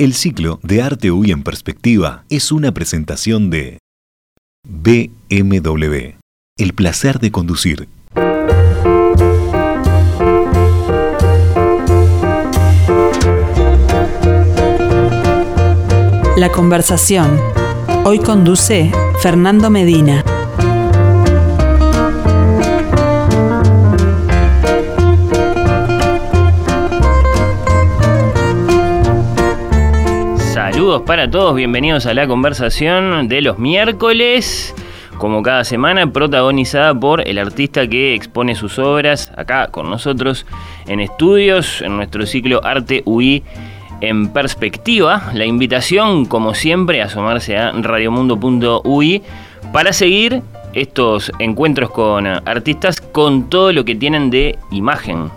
El ciclo de Arte UI en Perspectiva es una presentación de BMW. El placer de conducir. La conversación. Hoy conduce Fernando Medina. Saludos para todos, bienvenidos a la conversación de los miércoles, como cada semana, protagonizada por el artista que expone sus obras acá con nosotros en estudios, en nuestro ciclo Arte UI en perspectiva. La invitación, como siempre, a asomarse a radiomundo.ui para seguir estos encuentros con artistas con todo lo que tienen de imagen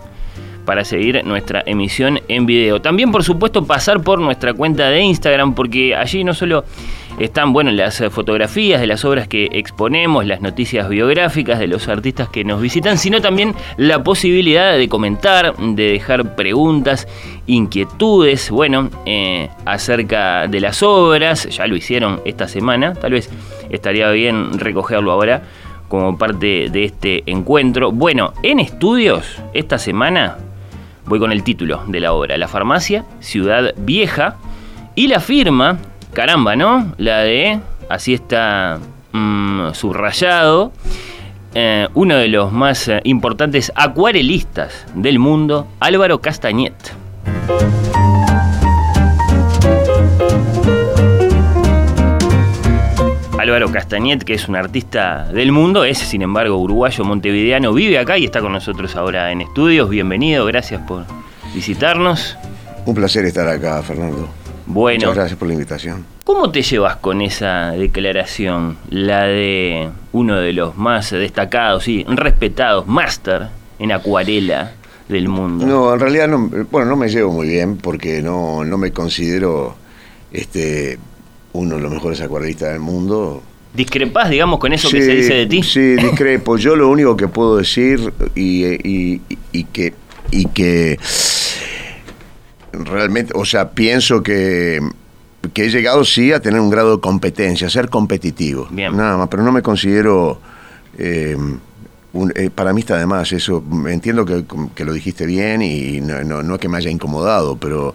para seguir nuestra emisión en video. También, por supuesto, pasar por nuestra cuenta de Instagram, porque allí no solo están bueno, las fotografías de las obras que exponemos, las noticias biográficas de los artistas que nos visitan, sino también la posibilidad de comentar, de dejar preguntas, inquietudes, bueno, eh, acerca de las obras. Ya lo hicieron esta semana, tal vez estaría bien recogerlo ahora como parte de este encuentro. Bueno, en estudios, esta semana Voy con el título de la obra, La farmacia, Ciudad Vieja, y la firma, caramba, ¿no? La de, así está mm, subrayado, eh, uno de los más eh, importantes acuarelistas del mundo, Álvaro Castañet. Álvaro Castañet, que es un artista del mundo, es sin embargo uruguayo montevideano, vive acá y está con nosotros ahora en estudios. Bienvenido, gracias por visitarnos. Un placer estar acá, Fernando. Bueno. Muchas gracias por la invitación. ¿Cómo te llevas con esa declaración, la de uno de los más destacados y respetados, máster en acuarela del mundo? No, en realidad no, bueno, no me llevo muy bien porque no, no me considero este uno de los mejores acuarelistas del mundo. ¿Discrepás, digamos, con eso que se dice de ti? Sí, discrepo. Yo lo único que puedo decir y, que, y que realmente, o sea, pienso que, que he llegado sí a tener un grado de competencia, a ser competitivo. Bien. Nada más, pero no me considero... Eh, eh, para mí está además eso, entiendo que, lo dijiste bien y no, no, es que me haya incomodado, pero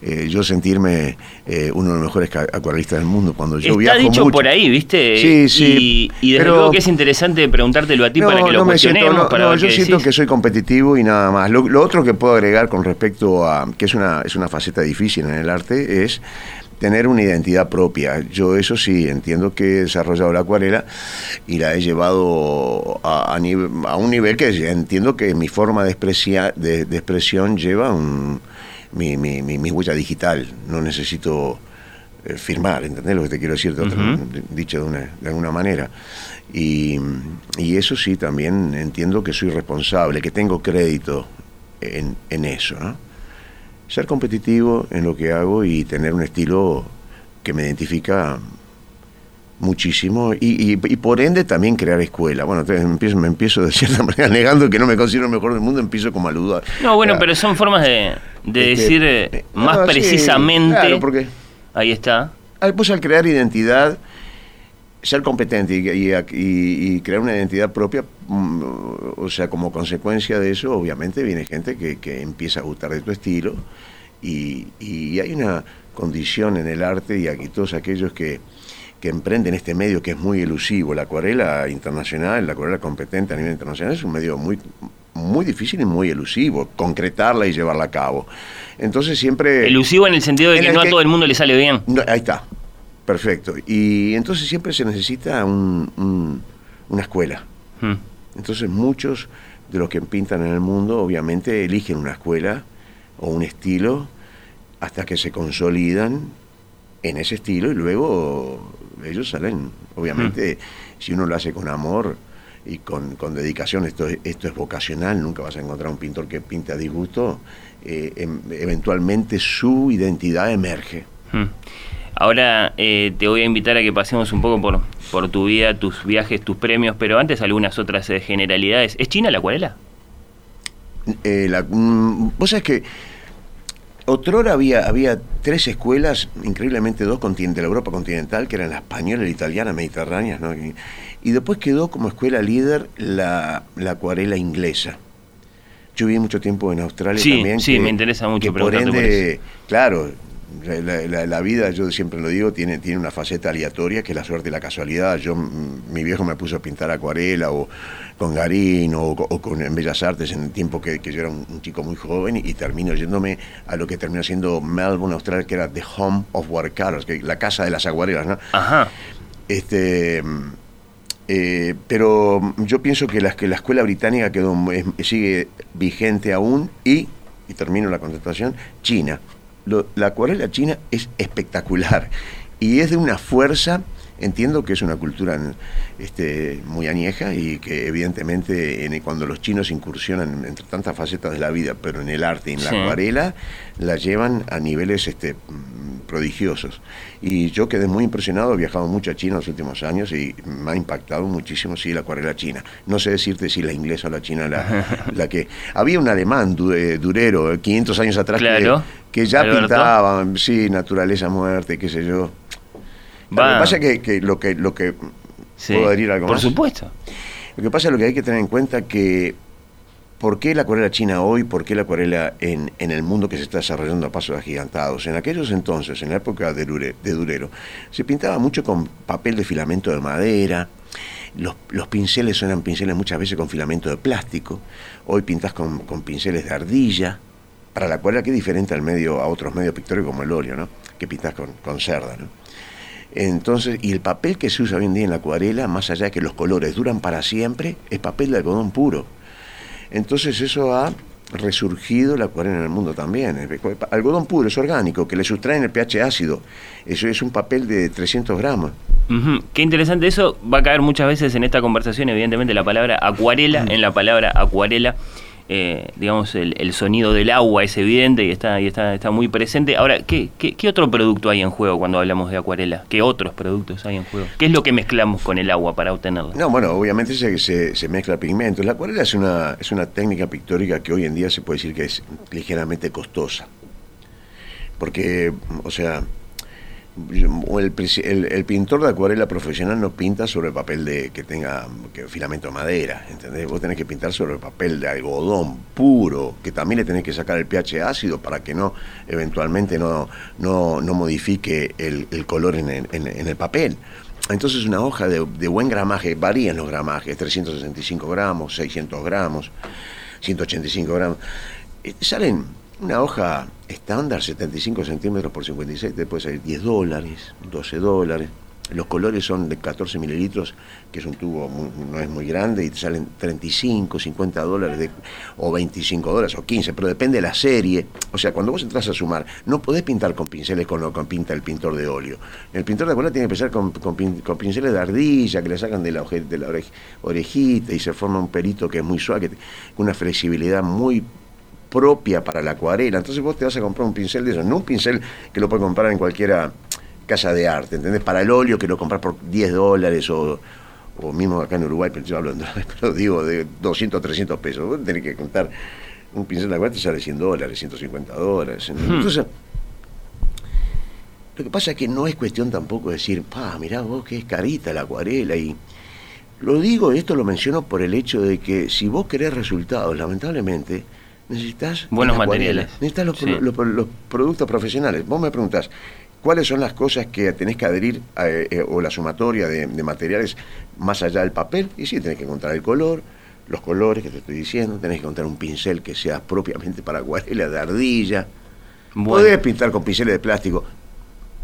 eh, yo sentirme eh, uno de los mejores acuarelistas del mundo cuando yo está dicho por ahí, ¿viste? Sí, sí. Y, desde luego que es interesante preguntártelo a ti para que lo cuestionemos. no, yo siento que soy competitivo y nada más. Lo, lo, otro que puedo agregar con respecto a, que es una, es una faceta difícil en el arte, es tener una identidad propia. Yo eso sí, entiendo que he desarrollado la acuarela y la he llevado a, a, un nivel que entiendo que mi forma de, de, expresión lleva un, mi, mi, mi, huella digital. No necesito eh, firmar, ¿entendés lo que te quiero decir? Dicho de, una, de alguna manera. Y, y, eso sí, también entiendo que soy responsable, que tengo crédito en, en eso, ¿no? Ser competitivo en lo que hago y tener un estilo que me identifica muchísimo y, por ende también crear escuela. Bueno, entonces empiezo, me empiezo de cierta manera negando que no me considero el mejor del mundo, empiezo como a. No, bueno, pero son formas de, de este, decir eh, eh, más precisamente. claro, porque ahí está. Pues al crear identidad ser competente y, crear una identidad propia, mm, o sea, como consecuencia de eso, obviamente viene gente que, empieza a gustar de tu estilo y, hay una condición en el arte y aquí todos aquellos que, emprenden este medio que es muy elusivo, la acuarela internacional, la acuarela competente a nivel internacional es un medio muy muy difícil y muy elusivo, concretarla y llevarla a cabo. Entonces siempre... Elusivo en el sentido de que no a todo el mundo le sale bien. ahí está, Perfecto. Y entonces siempre se necesita una escuela. Hmm. Entonces muchos de los que pintan en el mundo obviamente eligen una escuela o un estilo hasta que se consolidan en ese estilo y luego ellos salen. Obviamente, hmm. si uno lo hace con amor y con, dedicación, esto, esto es vocacional, nunca vas a encontrar un pintor que pinte a disgusto, eh, em, eventualmente su identidad emerge. Hmm. Ahora eh, te voy a invitar a que pasemos un poco por, por tu vida, tus viajes, tus premios, pero antes algunas otras eh, generalidades. ¿Es China la acuarela? Eh, la, mm, vos sabés que Otrora había, había tres escuelas, increíblemente dos de la Europa continental, que eran la española, la italiana, mediterránea, ¿no? y, y, después quedó como escuela líder la, la acuarela inglesa. Yo viví mucho tiempo en Australia sí, también. Sí, me interesa mucho. Que por ende, claro, la, vida, yo siempre lo digo, tiene, tiene una faceta aleatoria que es la suerte y la casualidad. Yo, mi viejo me puso a pintar acuarela o con Garín o, con, en Bellas Artes en el tiempo que, yo era un, chico muy joven y, termino yéndome a lo que terminó siendo Melbourne, Australia, que era The Home of Watercolors, que la casa de las acuarelas, ¿no? Ajá. Este, eh, pero yo pienso que la, que la escuela británica quedó, sigue vigente aún y, y termino la contestación, China la acuarela china es espectacular y es de una fuerza Entiendo que es una cultura este, muy añeja y que evidentemente en, cuando los chinos incursionan entre tantas facetas de la vida, pero en el arte y en la acuarela, la llevan a niveles este, prodigiosos. Y yo quedé muy impresionado, he viajado mucho a China en los últimos años y me ha impactado muchísimo, sí, la acuarela china. No sé decirte si la inglesa o la china la, la que... Había un alemán eh, durero, 500 años atrás, que, ya pintaba, sí, naturaleza, muerte, qué sé yo. Lo que pasa es que, lo que, lo que puedo adherir algo Por supuesto. Lo que pasa es lo que hay que tener en cuenta que ¿Por qué la acuarela china hoy? ¿Por qué la acuarela en, en, el mundo que se está desarrollando a pasos agigantados? En aquellos entonces, en la época de, de Durero, se pintaba mucho con papel de filamento de madera, los, los, pinceles eran pinceles muchas veces con filamento de plástico, hoy pintas con, con pinceles de ardilla, para la acuarela que es diferente al medio, a otros medios pictóricos como el óleo, ¿no? que pintas con, con cerda. ¿no? Entonces, y el papel que se usa hoy en día en la acuarela, más allá de que los colores duran para siempre, es papel de algodón puro. Entonces eso ha resurgido la acuarela en el mundo también. Algodón puro, es orgánico, que le sustraen el pH ácido. Eso es un papel de 300 gramos. Qué interesante eso. Va a caer muchas veces en esta conversación, evidentemente, la palabra acuarela, en la palabra acuarela. Eh, digamos, el, sonido del agua es evidente y está, y está, está muy presente. Ahora, ¿qué, ¿qué, otro producto hay en juego cuando hablamos de acuarela? ¿Qué otros productos hay en juego? ¿Qué es lo que mezclamos con el agua para obtenerlo? No, bueno, obviamente se, se, se mezcla pigmentos. La acuarela es una, es una técnica pictórica que hoy en día se puede decir que es ligeramente costosa. Porque, o sea, el, pintor de acuarela profesional no pinta sobre papel de que tenga que, filamento de madera, ¿entendés? Vos tenés que pintar sobre papel de algodón puro, que también le tenés que sacar el pH ácido para que no, eventualmente no, no, no modifique el, color en el, papel. Entonces una hoja de, de, buen gramaje, varían los gramajes, 365 gramos, 600 gramos, 185 gramos, eh, salen una hoja estándar, 75 centímetros por 56, puede salir 10 dólares, 12 dólares. Los colores son de 14 mililitros, que es un tubo, no es muy grande, y te salen 35, 50 dólares, o 25 dólares, o 15, pero depende de la serie. O sea, cuando vos entras a sumar, no podés pintar con pinceles con lo que pinta el pintor de óleo. El pintor de acuarela tiene que empezar con, con, pinceles de ardilla, que le sacan de la, de la orejita y se forma un pelito que es muy suave, con una flexibilidad muy propia para la acuarela. Entonces vos te vas a comprar un pincel de esos, no un pincel que lo puedes comprar en cualquiera casa de arte, ¿entendés? Para el óleo que lo compras por 10 dólares o, o mismo acá en Uruguay, pero yo hablo pero digo de 200, 300 pesos. Vos tenés que contar un pincel de acuarela te sale 100 dólares, 150 dólares. Hmm. Entonces, lo que pasa es que no es cuestión tampoco de decir, pa, mirá vos que es carita la acuarela y... Lo digo, esto lo menciono por el hecho de que si vos querés resultados, lamentablemente, necesitas buenos materiales. Necesitas los, productos profesionales. Vos me preguntás, ¿cuáles son las cosas que tenés que adherir eh, o la sumatoria de, materiales más allá del papel? Y sí, tenés que encontrar el color, los colores que te estoy diciendo, tenés que encontrar un pincel que sea propiamente para acuarela de ardilla. Podés pintar con pinceles de plástico,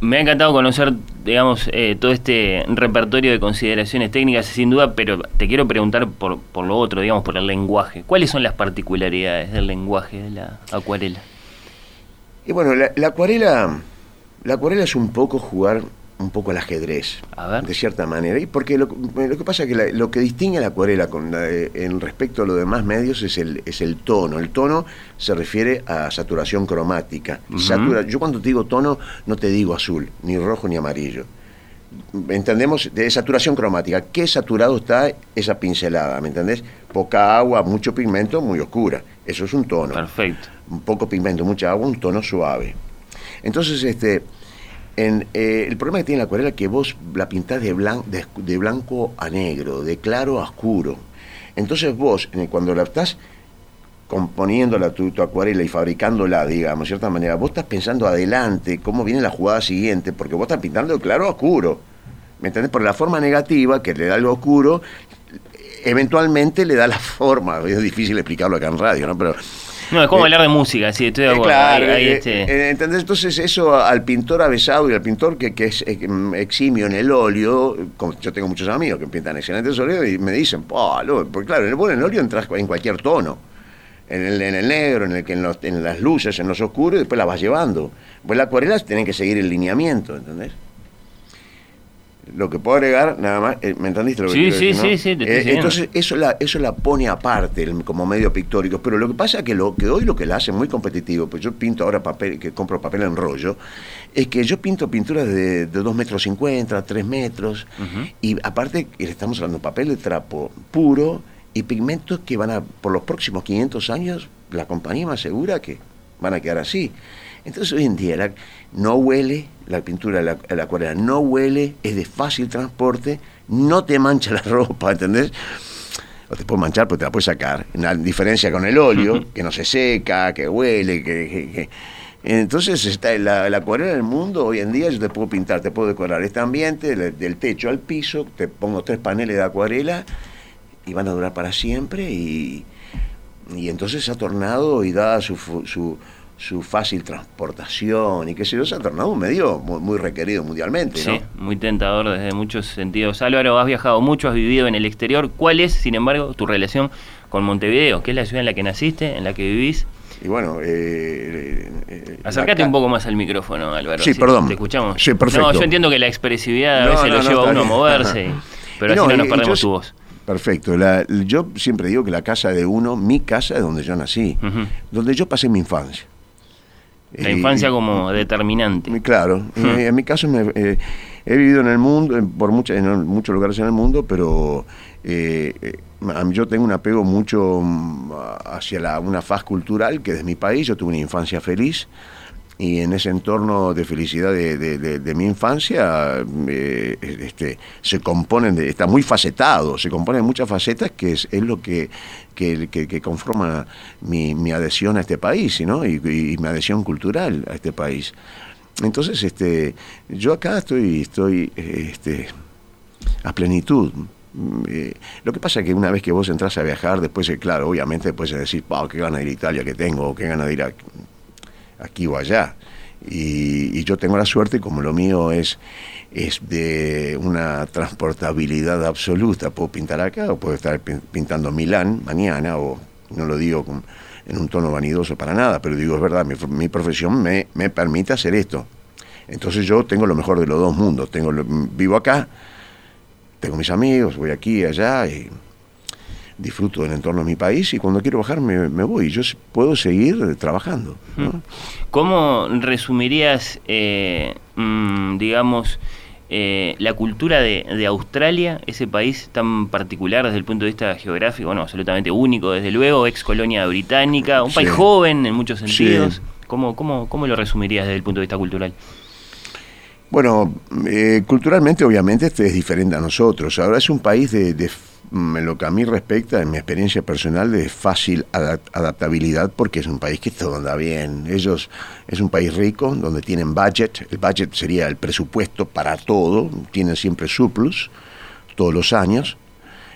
me ha encantado conocer, digamos, eh, todo este repertorio de consideraciones técnicas, sin duda, pero te quiero preguntar por, por lo otro, digamos, por el lenguaje. ¿Cuáles son las particularidades del lenguaje de la acuarela? Y bueno, la, la acuarela, la acuarela es un poco jugar un poco el ajedrez, de cierta manera. Y porque lo, que pasa es que lo que distingue a la acuarela con en respecto a los demás medios es el, es el tono. El tono se refiere a saturación cromática. yo cuando te digo tono no te digo azul, ni rojo ni amarillo. Entendemos de saturación cromática. ¿Qué saturado está esa pincelada? ¿Me entendés? Poca agua, mucho pigmento, muy oscura. Eso es un tono. Perfecto. un poco pigmento, mucha agua, un tono suave. Entonces, este, en, eh, el problema que tiene la acuarela es que vos la pintás de, de, blanco a negro, de claro a oscuro. Entonces vos, cuando la estás componiéndola tu, tu, acuarela y fabricándola, digamos, de cierta manera, vos estás pensando adelante cómo viene la jugada siguiente, porque vos estás pintando de claro a oscuro. ¿Me entendés? Por la forma negativa que le da algo oscuro, eventualmente le da la forma. Es difícil explicarlo acá en radio, ¿no? Pero no, es como eh, hablar de música, sí, estoy de eh, acuerdo. claro, eh, este ¿entendés? Entonces eso al pintor avesado y al pintor que, que es eximio en el óleo, yo tengo muchos amigos que pintan excelentes óleos y me dicen, porque claro, en el, en el óleo entras en cualquier tono. En el, en el negro, en, el, en, los, en las luces, en los oscuros, y después la vas llevando. Pues las acuarelas tienen que seguir el lineamiento, ¿entendés? Lo que puedo agregar, nada más, eh, ¿me entendiste lo que sí, sí, sí, sí, eh, Entonces, eso la, eso la pone aparte como medio pictórico, pero lo que pasa es que, lo, que hoy lo que la hace muy competitivo, pues yo pinto ahora papel, que compro papel en rollo, es que yo pinto pinturas de, de 2 metros 50, 3 metros, y aparte estamos hablando de papel de trapo puro y pigmentos que van a, por los próximos 500 años, la compañía me asegura que van a quedar así. Entonces hoy en día no huele, la pintura, la, la acuarela no huele, es de fácil transporte, no te mancha la ropa, ¿entendés? O te puede manchar, pero te la puedes sacar. En diferencia con el óleo, que no se seca, que huele, que... entonces está la, la, acuarela del mundo, hoy en día yo te puedo pintar, te puedo decorar este ambiente, del techo al piso, te pongo tres paneles de acuarela y van a durar para siempre y, y entonces ha tornado y da su, su su fácil transportación y qué sé yo, se ha tornado un medio muy, requerido mundialmente. Sí, muy tentador desde muchos sentidos. Álvaro, has viajado mucho, has vivido en el exterior. ¿Cuál es, sin embargo, tu relación con Montevideo? ¿Qué es la ciudad en la que naciste, en la que vivís? Y bueno, eh, eh, eh acércate un poco más al micrófono, Álvaro. Sí, perdón. Te escuchamos. Sí, perfecto. No, yo entiendo que la expresividad a veces lo lleva a uno a moverse, pero así no nos perdemos tu voz. Perfecto. yo siempre digo que la casa de uno, mi casa es donde yo nací, donde yo pasé mi infancia. La infancia como determinante. Claro. Hmm. en mi caso eh, he vivido en el mundo, por muchas, en muchos lugares en el mundo, pero eh, eh, yo tengo un apego mucho mm, hacia la, una faz cultural que es mi país. Yo tuve una infancia feliz y en ese entorno de felicidad de, mi infancia eh, este, se componen, de, está muy facetado, se componen muchas facetas que es, lo que, que, conforma mi, adhesión a este país ¿no? y, mi adhesión cultural a este país. Entonces, este, yo acá estoy, estoy este, a plenitud. Eh, lo que pasa es que una vez que vos entras a viajar, después, eh, claro, obviamente después de decir, wow, qué gana de ir a Italia que tengo, qué gana de ir a aquí o allá. Y, yo tengo la suerte, como lo mío es, es de una transportabilidad absoluta, puedo pintar acá o puedo estar pintando Milán mañana, o no lo digo en un tono vanidoso para nada, pero digo, es verdad, mi, mi profesión me, me, permite hacer esto. Entonces yo tengo lo mejor de los dos mundos, tengo vivo acá, tengo mis amigos, voy aquí y allá, y disfruto del entorno de mi país y cuando quiero bajar me, voy. Yo puedo seguir trabajando. ¿Cómo resumirías, eh, mm, digamos, eh, la cultura de, Australia, ese país tan particular desde el punto de vista geográfico, bueno, absolutamente único, desde luego, ex colonia británica, un país joven en muchos sentidos? ¿Cómo, cómo, cómo lo resumirías desde el punto de vista cultural? Bueno, eh, culturalmente obviamente este es diferente a nosotros. Ahora es un país de en lo que a mí respecta, en mi experiencia personal, de fácil adaptabilidad porque es un país que todo anda bien. Ellos es un país rico donde tienen budget, el budget sería el presupuesto para todo, tienen siempre surplus todos los años.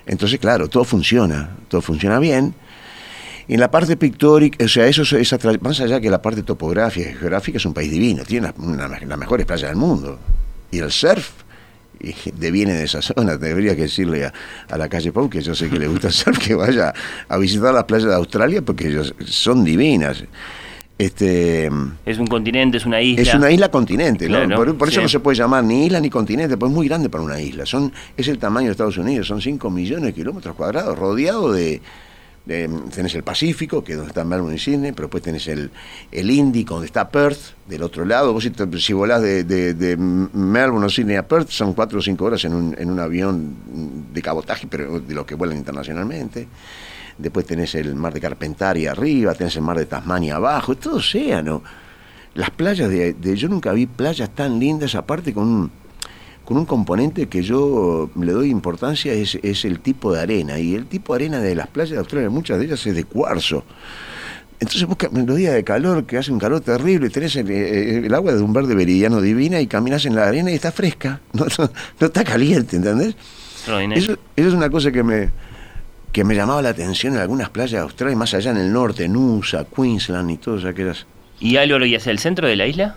Entonces, claro, todo funciona, todo funciona bien. Y en la parte pictórica, o sea, eso esa, más allá que la parte topográfica y geográfica, es un país divino, tiene las mejores playas del mundo. Y el surf y viene de esa zona, debería que decirle a, la calle Pau, que yo sé que le gusta hacer, que vaya a visitar las playas de Australia porque ellos son divinas. Este, es un continente, es una isla. Es una isla continente, por, eso no se puede llamar ni isla ni continente, pues es muy grande para una isla. Son, es el tamaño de Estados Unidos, son 5 millones de kilómetros cuadrados, rodeado de, tenés el Pacífico, que es donde está Melbourne y Sydney, pero después tenés el, el Índico, donde está Perth, del otro lado. Vos si, volás de, de, Melbourne o Sydney a Perth, son cuatro o cinco horas en un, en un avión de cabotaje, pero de los que vuelan internacionalmente. después tenés el mar de Carpentaria arriba, tenés el mar de Tasmania abajo, es todo océano. Las playas de, de- yo nunca vi playas tan lindas, aparte con un, con un componente que yo le doy importancia, es, es el tipo de arena. Y el tipo de arena de las playas de Australia, muchas de ellas es de cuarzo. Entonces vos ca- en los días de calor, que hace un calor terrible, tenés el, eh, el agua de un verde veridiano divina y caminas en la arena y está fresca, no, no- no está caliente, ¿entendés? Eso, eso es una cosa que me, que me llamaba la atención en algunas playas de Australia, más allá en el norte, Nusa, Queensland y todas aquellas. ¿Y Álvaro y hacia el centro de la isla?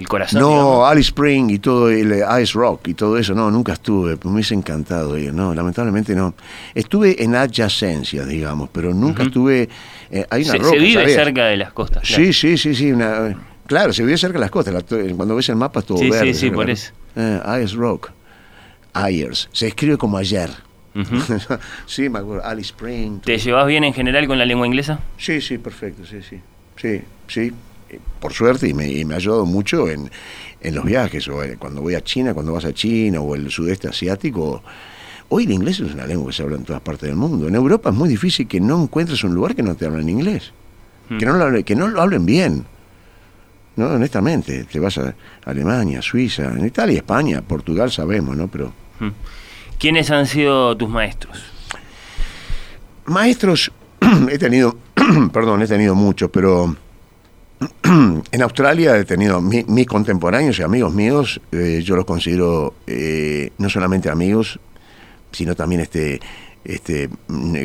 ¿El corazón? No, digamos? Alice Spring y todo el eh, Ice Rock y todo eso, no, nunca estuve, me hubiese encantado ir, no, lamentablemente no. Estuve en adyacencias, digamos, pero nunca estuve... eh, hay una se, roca, se vive cerca de las costas. claro. Sí, sí, sí, sí. una- claro, se vive cerca de las costas. la- cuando ves el mapa es todo Sí, sí, verde. sí, cerca por de la- eso. Eh, Ayers Rock. Ayers. Se escribe como ayer. Ujú. sí, me acuerdo. Alice Spring. ¿Te llevas bien en general con la lengua inglesa? Sí, sí, perfecto, sí, sí. Sí, sí. Por suerte, y me, y me ha ayudado mucho en, en los viajes, o eh, cuando voy a China, cuando vas a China, o el sudeste asiático. Hoy el inglés es una lengua que se habla en todas partes del mundo. En Europa es muy difícil que no encuentres un lugar que no te hablen inglés. Mm. Que, no lo, hable- que no lo hablen bien. No, honestamente, te vas a Alemania, Suiza, en Italia, España, Portugal sabemos, ¿no? Pero Mm. ¿Quiénes han sido tus maestros? Maestros, he tenido, perdón, he tenido muchos, pero en Australia he tenido mi- mis contemporáneos y amigos míos, eh, yo los considero eh, no solamente amigos, sino también este, este, en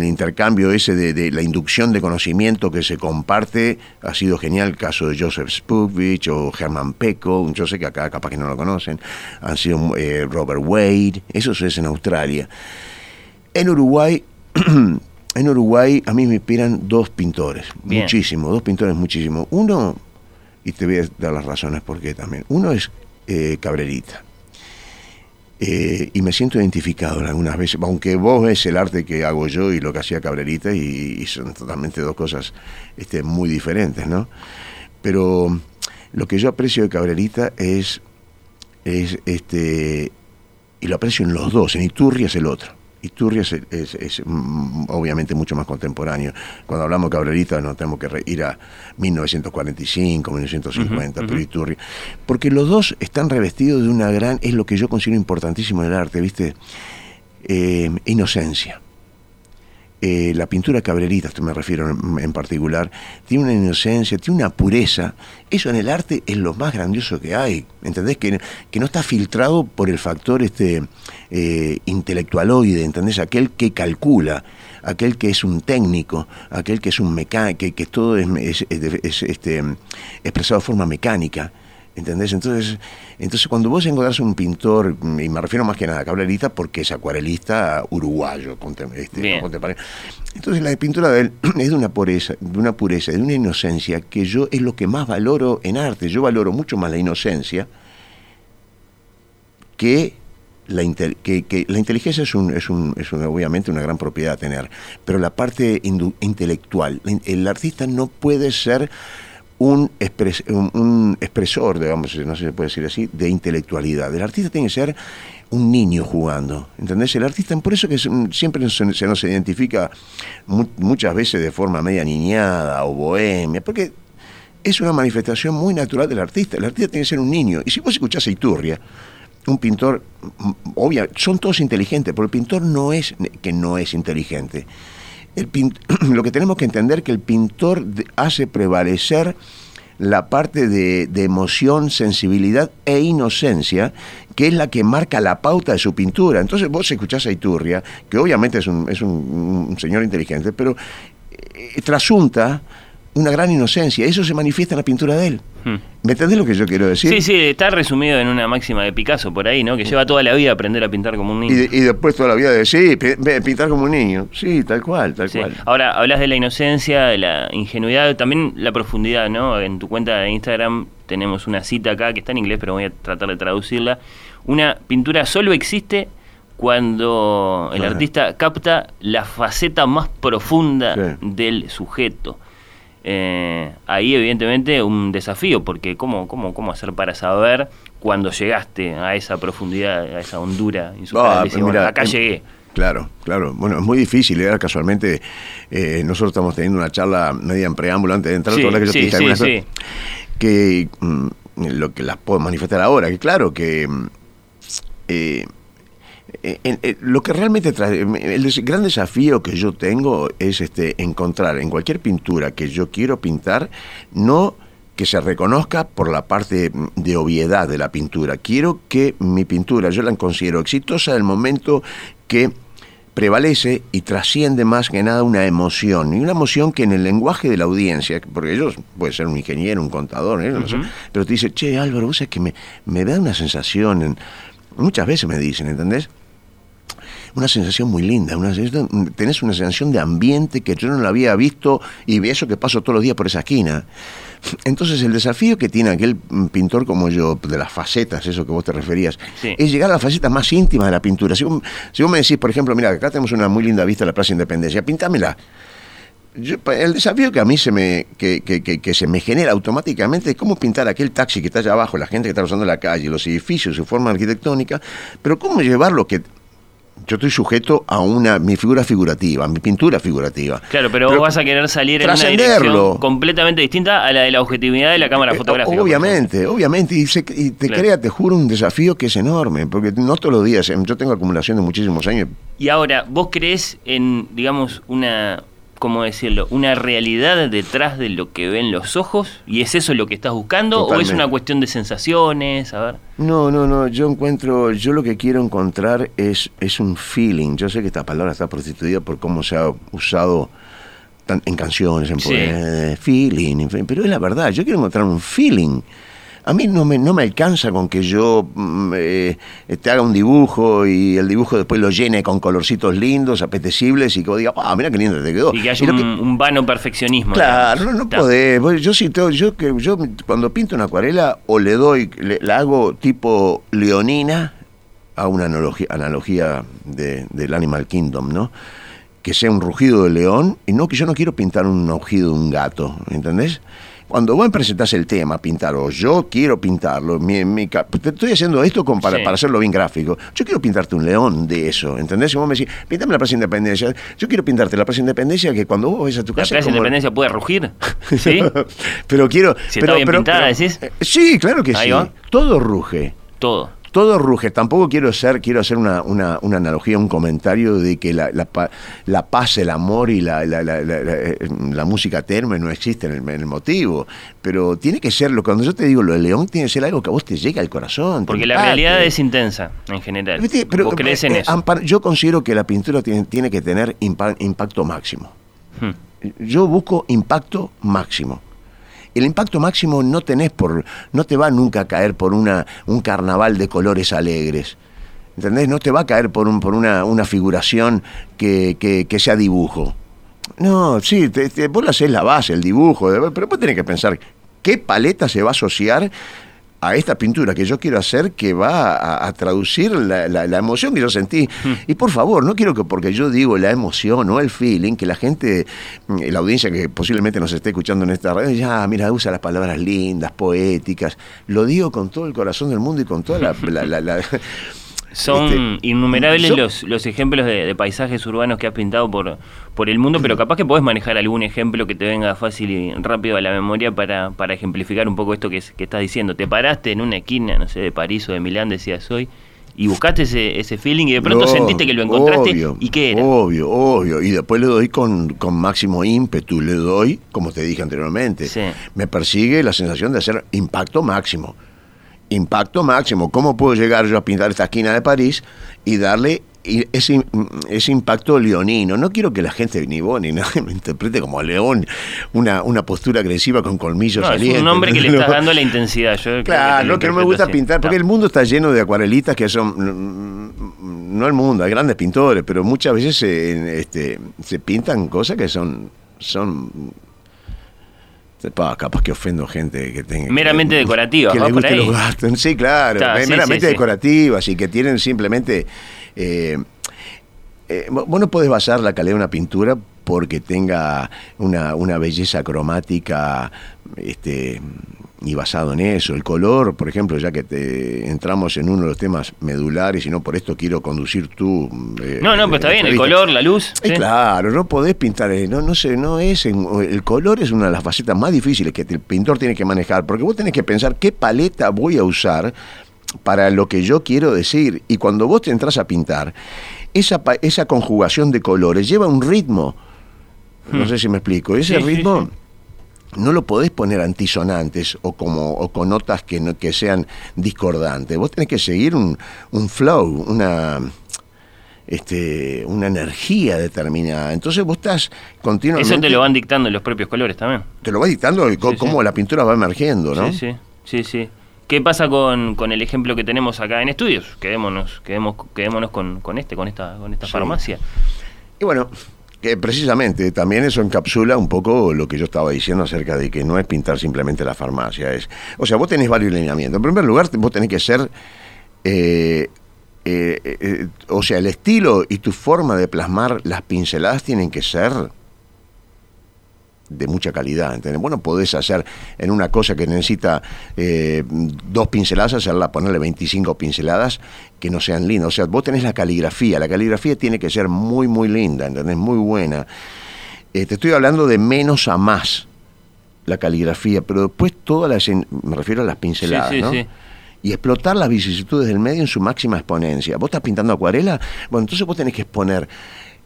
el intercambio ese de, la inducción de conocimiento que se comparte, ha sido genial el caso de Joseph Spukvich o Herman Pecco, yo sé que acá capaz que no lo conocen, han sido eh, Robert Wade, eso es en Australia. En Uruguay, en Uruguay a mí me inspiran dos pintores, Bien. muchísimo, dos pintores muchísimo. Uno, y te voy a dar las razones por qué también, uno es eh, Cabrerita. Eh, y me siento identificado en algunas veces, aunque vos ves el arte que hago yo y lo que hacía Cabrerita, y, y son totalmente dos cosas este, muy diferentes, ¿no? Pero lo que yo aprecio de Cabrerita es, es este, y lo aprecio en los dos, en Iturria es el otro. Iturria es, es- es, mm, obviamente mucho más contemporáneo. Cuando hablamos de Cabrerita no tenemos que ir a 1945, 1950, Ujú, pero ujú. Iturria. Porque los dos están revestidos de una gran, es lo que yo considero importantísimo en el arte, ¿viste? Eh, inocencia. Eh, la pintura cabrerita, me refiero en, en particular, tiene una inocencia, tiene una pureza. Eso en el arte es lo más grandioso que hay. ¿Entendés? Que, que no está filtrado por el factor este eh, intelectualoide, ¿entendés? Aquel que calcula, aquel que es un técnico, aquel que es un mecánico, que, que todo es, es, este, expresado de forma mecánica. ¿Entendés? Entonces, entonces cuando vos encontrás un pintor, y me refiero más que nada a Cabrerita porque es acuarelista uruguayo, este, contemporáneo. Entonces la pintura de él es de una pureza, de una pureza, de una inocencia que yo es lo que más valoro en arte. Yo valoro mucho más la inocencia que la, inte- que, que la inteligencia es, un, es, un, es una- obviamente una gran propiedad a tener, pero la parte intelectual, el artista no puede ser un, expres- un, un expresor, digamos, no sé si se puede decir así, de intelectualidad. El artista tiene que ser un niño jugando, ¿entendés? El artista, por eso que un- siempre se, nos identifica mu- muchas veces de forma media niñada o bohemia, porque es una manifestación muy natural del artista. El artista tiene que ser un niño. Y si vos escuchás a Iturria, un pintor, mm, obvia, son todos inteligentes, pero el pintor no es que no es inteligente. Lo que tenemos que entender que el pintor hace prevalecer la parte de, de emoción, sensibilidad e inocencia, que es la que marca la pauta de su pintura. Entonces vos escuchás a Iturria, que obviamente es un, es un señor inteligente, pero eh, trasunta una gran inocencia. Eso se manifiesta en la pintura de él. Hmm. ¿Me entendés lo que yo quiero decir? Sí, sí, está resumido en una máxima de Picasso por ahí, ¿no? Que lleva toda la vida a aprender a pintar como un Y, niño. de- y después toda la vida de, sí, pintar como un niño. Sí, tal cual, tal Sí. cual. Ahora, hablas de la inocencia, de la ingenuidad, también la profundidad, ¿no? En tu cuenta de Instagram tenemos una cita acá que está en inglés, pero voy a tratar de traducirla. Una pintura solo existe cuando el Ajá. artista capta la faceta más profunda Sí. del sujeto. Eh, ahí evidentemente un desafío, porque ¿cómo, cómo, ¿cómo hacer para saber cuando llegaste a esa profundidad, a esa hondura insuperable? Ah, bueno, mirá, acá em- llegué. Claro, claro. Bueno, es muy difícil. Era casualmente, eh, nosotros estamos teniendo una charla media en preámbulo antes de entrar. Sí, toda la que yo sí, te dije sí, que mm, lo que las puedo manifestar ahora, que claro que mm, eh, eh, eh, lo que realmente trae, el des- gran desafío que yo tengo es este encontrar en cualquier pintura que yo quiero pintar, no que se reconozca por la parte mm, de obviedad de la pintura. Quiero que mi pintura, yo la considero exitosa en el momento que prevalece y trasciende más que nada una emoción, y una emoción que en el lenguaje de la audiencia, porque ellos puede ser un ingeniero, un contador, ¿eh? Pero te dice, che Álvaro, vos sabés que me, me da una sensación, en- muchas veces me dicen, ¿entendés? Una sensación muy linda, una, sensación- tenés una sensación de ambiente que yo no la había visto y eso que paso todos los días por esa esquina. Entonces el desafío que tiene aquel mm, pintor como yo, de las facetas, eso que vos te referías, Sí. es llegar a las facetas más íntimas de la pintura. Si vos, si vos me decís, por ejemplo, mira, acá tenemos una muy linda vista de la Plaza Independencia, pintámela. Yo, el desafío que a mí se me, que, que- que- que se me genera automáticamente es cómo pintar aquel taxi que está allá abajo, la gente que está usando la calle, los edificios, su forma arquitectónica, pero cómo llevarlo que yo estoy sujeto a una mi figura figurativa, mi pintura figurativa. Claro, pero, vos vas a querer salir en una dirección completamente distinta a la de la objetividad de la cámara Eh, fotográfica. Obviamente, obviamente, y, se- y te Claro. crea, te juro, un desafío que es enorme, porque no todos los días, em, yo tengo acumulación de muchísimos años, Y ahora, ¿vos crees en, digamos, una, ¿cómo decirlo? Una realidad detrás de lo que ven los ojos? ¿Y es eso lo que estás buscando? ¿O es una cuestión de sensaciones? A ver. No, no, no, yo encuentro, yo lo que quiero encontrar es, es un feeling. Yo sé que esta palabra está prostituida por cómo se ha usado tan- en canciones, en Sí. poemas, feeling, pero es la verdad, yo quiero encontrar un feeling. A mí no me, no me alcanza con que yo mm, eh, te haga un dibujo y el dibujo después lo llene con colorcitos lindos, apetecibles y que vos digas, ah, mira qué lindo te quedó. Y que haya un, que- un vano perfeccionismo. Claro, no, no podés. Yo sí yo que yo cuando pinto una acuarela o le doy, le, la hago tipo leonina a una analogía, analogía de- del Animal Kingdom, ¿no? Que sea un rugido de león y no que yo no quiero pintar un rugido de un gato, ¿entendés? Cuando vos presentás el tema, pintar, o yo quiero pintarlo, mi, mi te estoy haciendo esto con, para, Sí. para hacerlo bien gráfico. Yo quiero pintarte un león de eso, ¿entendés? Si vos me decís, pintame la Plaza Independencia, yo quiero pintarte la Plaza Independencia que cuando vos ves a tu ¿La casa... Plaza como- Independencia puede rugir? ¿Sí? pero quiero. Si está pero, bien pero- pintada, pero- decís. eh, sí, claro que Ahí sí. va. Todo ruge. Todo. Todo ruge. Tampoco quiero hacer, quiero hacer una, una, una analogía, un comentario de que la, la, la paz, el amor y la, la, eh, música terme no existen en el, en el motivo. Pero tiene que serlo. Cuando yo te digo lo de León, tiene que ser algo que a vos te llegue al corazón. Porque la realidad es intensa, en general. ¿Viste? Pero, ¿Vos crees en eh, eso? yo considero que la pintura tiene, tiene que tener impa- impacto máximo. Hmm. Yo busco impacto máximo. El impacto máximo no tenés por, no te va nunca a caer por una, un carnaval de colores alegres. ¿Entendés? No te va a caer por, un, por una, una figuración que, que, que sea dibujo. No, sí, te, te- vos le hacés la base, el dibujo, pero vos tenés que pensar qué paleta se va a asociar a esta pintura que yo quiero hacer que va a, a traducir la, la- la emoción que yo sentí. Y por favor, no quiero que porque yo digo la emoción o el feeling, que la gente, mm, la audiencia que posiblemente nos esté escuchando en esta radio, ya, mira, usa las palabras lindas, poéticas. Lo digo con todo el corazón del mundo y con toda la- Son Este, innumerables los, los ejemplos de, de paisajes urbanos que has pintado por, por el mundo, pero capaz que podés manejar algún ejemplo que te venga fácil y rápido a la memoria para, para ejemplificar un poco esto que, que estás diciendo. Te paraste en una esquina, no sé, de París o de Milán, decías hoy, y buscaste ese, ese feeling y de pronto No, sentiste que lo encontraste obvio, y qué era. Obvio, obvio. Y después le doy con, con máximo ímpetu, le doy, como te dije anteriormente, Sí. me persigue la sensación de hacer impacto máximo. Impacto máximo. ¿Cómo puedo llegar yo a pintar esta esquina de París y darle ese, ese impacto leonino? No quiero que la gente, ni vos ni nadie, me interprete como león, una, una postura agresiva con colmillos No, es un nombre que le No. estás dando la intensidad. Yo creo que Claro, lo que no me gusta así. pintar, porque No. el mundo está lleno de acuarelitas que son, mm, no el mundo, hay grandes pintores, pero muchas veces se, este, se pintan cosas que son, son, sepa, capaz que ofendo gente que tenga... Meramente que, decorativas, Que sí, claro, Claro, sí, meramente sí, decorativas y que tienen simplemente... eh, eh, vos vos no podés basar la calidad de una pintura porque tenga una, una belleza cromática este, y basado en eso. El color, por ejemplo, ya que te entramos en uno de los temas medulares y no por esto quiero conducir tú. eh, no, no, pero está bien, el color, la luz. Claro, no podés pintar, eh, no, no sé, no es. el color es una de las facetas más difíciles que el pintor tiene que manejar, porque vos tenés que pensar qué paleta voy a usar para lo que yo quiero decir. Y cuando vos te entras a pintar, esa, esa conjugación de colores lleva un ritmo. No hmm. sé si me explico. Ese ritmo no lo podés poner antisonantes o, como, o con notas que, no, que sean discordantes. Vos tenés que seguir un, un flow, una, este, una energía determinada. Entonces vos estás continuamente... Eso te lo van dictando los propios colores también. Te lo va dictando cómo la pintura va emergiendo, ¿no? Sí, sí, sí, sí. ¿Qué pasa con, con, el ejemplo que tenemos acá en estudios? Quedémonos, quedemos, quedémonos con, con este, con esta, con esta farmacia. Y bueno, que precisamente también eso encapsula un poco lo que yo estaba diciendo acerca de que no es pintar simplemente la farmacia. Es, o sea, vos tenés varios lineamientos. En primer lugar, vos tenés que ser. Eh, eh, eh, o sea, el estilo y tu forma de plasmar las pinceladas tienen que ser de mucha calidad. ¿entendés? Bueno, podés hacer en una cosa que necesita eh, dos pinceladas, hacerla, ponerle 25 pinceladas que no sean lindas. O sea, vos tenés la caligrafía. La caligrafía tiene que ser muy, muy linda, ¿entendés? Muy buena. Eh, te estoy hablando de menos a más la caligrafía, pero después todas las, me refiero a las pinceladas, ¿no? y explotar las vicisitudes del medio en su máxima exponencia. ¿Vos estás pintando acuarela? Bueno, entonces vos tenés que exponer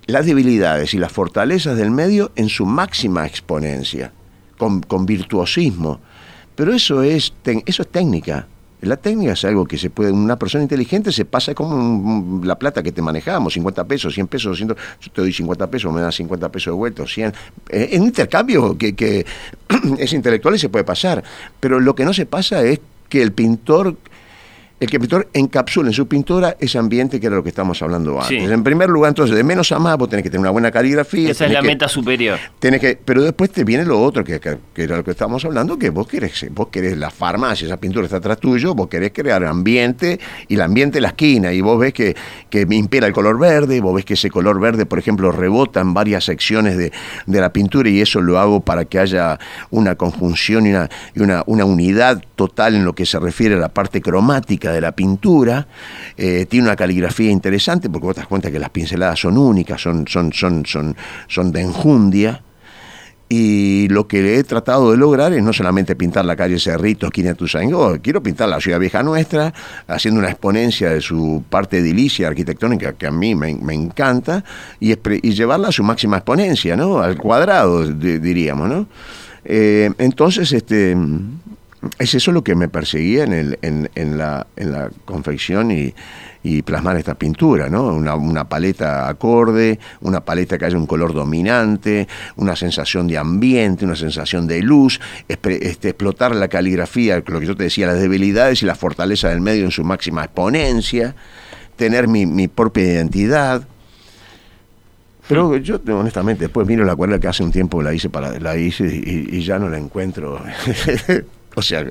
las debilidades y las fortalezas del medio en su máxima exponencia, con, virtuosismo. Pero eso es, eso es técnica. La técnica es algo que se puede, una persona inteligente se pasa como la plata que te manejamos, 50 pesos, 100 pesos, 200, yo te doy 50 pesos, me das 50 pesos de vuelta, 100. Eh, en un intercambio que es intelectual y se puede pasar, pero lo que no se pasa es que el pintor el que pintor encapsula en su pintura ese ambiente que era lo que estamos hablando antes. En primer lugar, entonces, de menos a más, vos tenés que tener una buena caligrafía. Esa es la meta superior. Tenés que, pero después te viene lo otro, que, que, era lo que estábamos hablando, que vos querés, vos querés la farmacia, esa pintura está atrás tuyo, vos querés crear ambiente y el ambiente en la esquina, y vos ves que, que impera el color verde, vos ves que ese color verde, por ejemplo, rebota en varias secciones de, la pintura, y eso lo hago para que haya una conjunción y una, y una, una unidad total en lo que se refiere a la parte cromática de la pintura, eh, tiene una caligrafía interesante porque vos te das cuenta que las pinceladas son únicas, son, son, son, son, son de enjundia. Y lo que he tratado de lograr es no solamente pintar la calle Cerrito, esquina Tuzangó, quiero pintar la ciudad vieja nuestra, haciendo una exponencia de su parte edilicia arquitectónica que a mí me, encanta, y, y, llevarla a su máxima exponencia, ¿no? Al cuadrado, diríamos, ¿no? Eh, entonces, este, es eso lo que me perseguía en, el, en, en, la, en la confección y, y plasmar esta pintura, ¿no? Una, una, paleta acorde, una paleta que haya un color dominante, una sensación de ambiente, una sensación de luz, este, explotar la caligrafía, lo que yo te decía, las debilidades y la fortaleza del medio en su máxima exponencia, tener mi, mi propia identidad. Pero yo honestamente después miro la cuerda que hace un tiempo la hice para la hice y, y ya no la encuentro. O sea,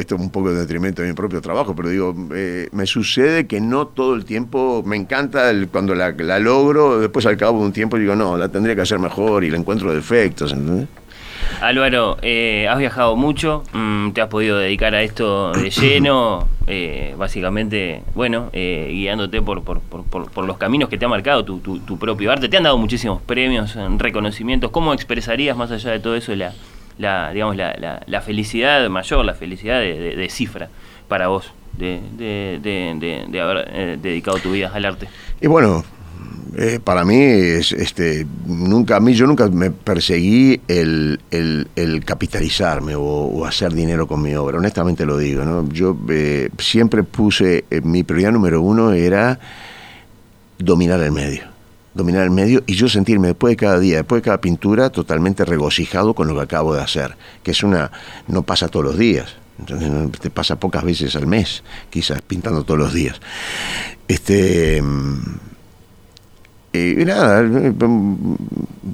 esto es un poco de detrimento de mi propio trabajo, pero digo, eh, me sucede que no todo el tiempo, me encanta cuando la, logro, después al cabo de un tiempo digo, no, la tendría que hacer mejor y la encuentro defectos, ¿entendés? Álvaro, eh, has viajado mucho, mm, te has podido dedicar a esto de lleno, eh, básicamente, bueno, guiándote por, por, por, los caminos que te ha marcado tu, tu, propio arte. Te han dado muchísimos premios, reconocimientos. ¿Cómo expresarías más allá de todo eso la, la, digamos, la, la, felicidad mayor, la felicidad de, cifra para vos de, de, haber eh, dedicado tu vida al arte? Y bueno, eh, para mí es este nunca a mí yo nunca me perseguí el, el, capitalizarme o, hacer dinero con mi obra honestamente lo digo no yo eh, siempre puse mi prioridad número uno era dominar el medio dominar el medio y yo sentirme después de cada día, después de cada pintura, totalmente regocijado con lo que acabo de hacer, que es una, no pasa todos los días, entonces te pasa pocas veces al mes, quizás pintando todos los días. Este y nada,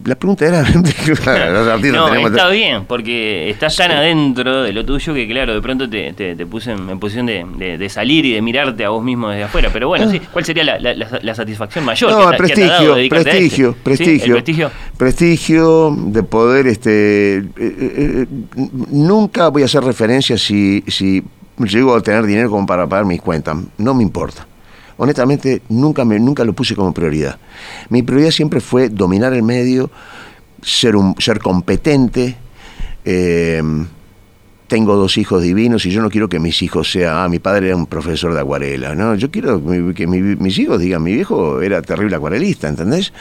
la pregunta era... no, está bien, porque estás tan adentro de lo tuyo que claro, de pronto te, te, puse en, posición de, salir y de mirarte a vos mismo desde afuera. Pero bueno, sí, ¿cuál sería la, satisfacción mayor? No, prestigio, prestigio, prestigio, prestigio. prestigio, de poder, este, eh, eh, nunca voy a hacer referencia si, si llego a tener dinero como para pagar mis cuentas, no me importa. Honestamente, nunca, me, nunca lo puse como prioridad. Mi prioridad siempre fue dominar el medio, ser, un, ser competente, eh, tengo dos hijos divinos y yo no quiero que mis hijos sean, ah, mi padre era un profesor de acuarela, no, yo quiero que mis hijos digan, mi viejo era terrible acuarelista, ¿entendés?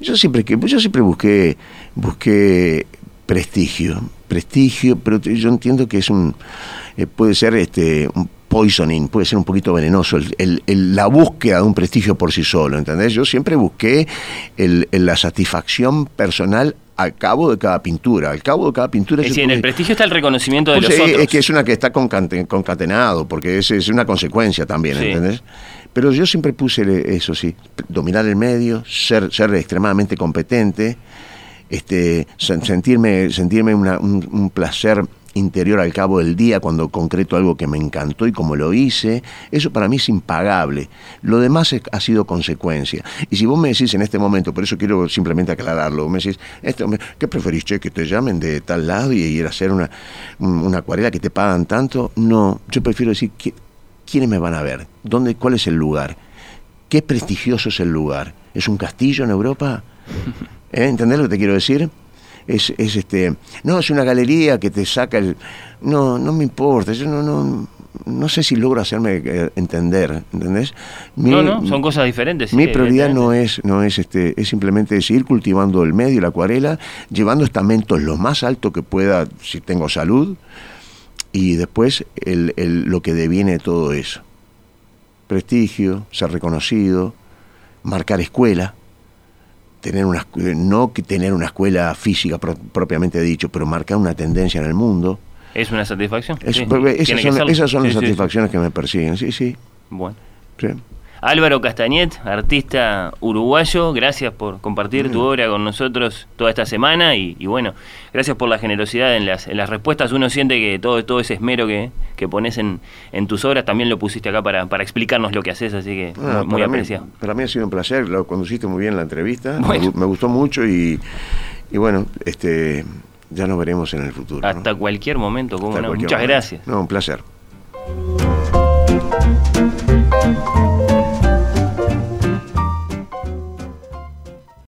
Yo siempre, yo siempre busqué, busqué prestigio, prestigio, pero yo entiendo que es un, eh, puede ser este, un poisoning, puede ser un poquito venenoso, el, la búsqueda de un prestigio por sí solo, ¿entendés? Yo siempre busqué la satisfacción personal al cabo de cada pintura. Al cabo de cada pintura. Es decir, en el prestigio está el reconocimiento de pues los otros. Es que es una que está concatenado, porque es, es una consecuencia también, ¿entendés? Pero yo siempre puse eso, sí, dominar el medio, ser, ser extremadamente competente, este, sentirme, sentirme un placer interior al cabo del día cuando concreto algo que me encantó y como lo hice, eso para mí es impagable. Lo demás ha sido consecuencia. Y si vos me decís en este momento, por eso quiero simplemente aclararlo, me decís, esto, ¿qué preferís, che, que te llamen de tal lado y ir a hacer una, una acuarela que te pagan tanto? No, yo prefiero decir, ¿quiénes me van a ver? ¿Dónde, ¿Cuál es el lugar? ¿Qué prestigioso es el lugar? ¿Es un castillo en Europa? ¿Eh? ¿Entendés lo que te quiero decir? Es, es este, no, es una galería que te saca el... No, no me importa, yo no, no, no sé si logro hacerme eh, entender, ¿entendés? no, no, son cosas diferentes. mi prioridad no es, no es este, es simplemente seguir cultivando el medio, la acuarela, llevando estamentos lo más alto que pueda si tengo salud, y después el, el, lo que deviene de todo eso. Prestigio, ser reconocido, marcar escuela, tener una, no tener una escuela física propiamente dicho, pero marcar una tendencia en el mundo. Es una satisfacción. esas, son, las satisfacciones que me persiguen, sí, sí. Bueno. Álvaro Castañet, artista uruguayo, gracias por compartir tu obra con nosotros toda esta semana y, bueno, gracias por la generosidad en las, en las respuestas. Uno siente que todo, todo ese esmero que, que pones en, en, tus obras también lo pusiste acá para, para explicarnos lo que haces, así que ah, muy, apreciado. para mí ha sido un placer, lo conduciste muy bien la entrevista, me, gustó mucho y, y bueno, este ya nos veremos en el futuro. Hasta cualquier momento, como no. Muchas gracias. No, un placer.